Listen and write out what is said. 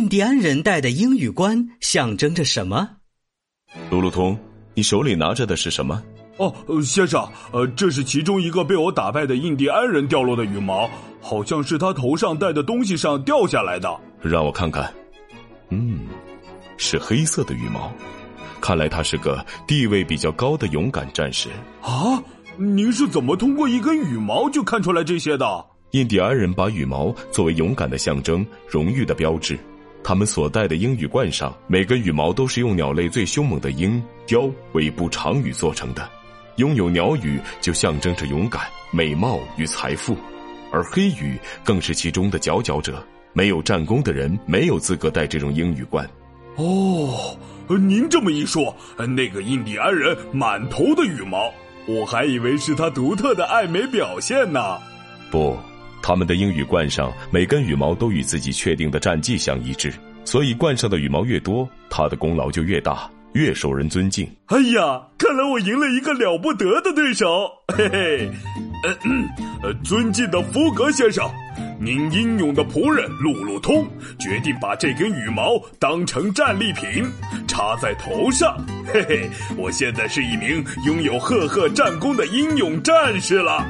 印第安人戴的英语冠象征着什么？路路通，你手里拿着的是什么？哦，先生，呃，这是其中一个被我打败的印第安人掉落的羽毛，好像是他头上戴的东西上掉下来的。让我看看。嗯，是黑色的羽毛，看来他是个地位比较高的勇敢战士。啊，您是怎么通过一根羽毛就看出来这些的？印第安人把羽毛作为勇敢的象征、荣誉的标志。他们所戴的鹰羽冠上，每根羽毛都是用鸟类最凶猛的鹰、雕尾部长羽做成的。拥有鸟羽就象征着勇敢、美貌与财富，而黑羽更是其中的佼佼者。没有战功的人没有资格戴这种鹰羽冠。哦，您这么一说，那个印第安人满头的羽毛，我还以为是他独特的爱美表现呢。不。他们的鹰羽冠上每根羽毛都与自己确定的战绩相一致，所以冠上的羽毛越多，他的功劳就越大，越受人尊敬。哎呀，看来我赢了一个了不得的对手，嘿嘿。呃，尊敬的福格先生，您英勇的仆人路路通决定把这根羽毛当成战利品插在头上，嘿嘿，我现在是一名拥有赫赫战功的英勇战士了。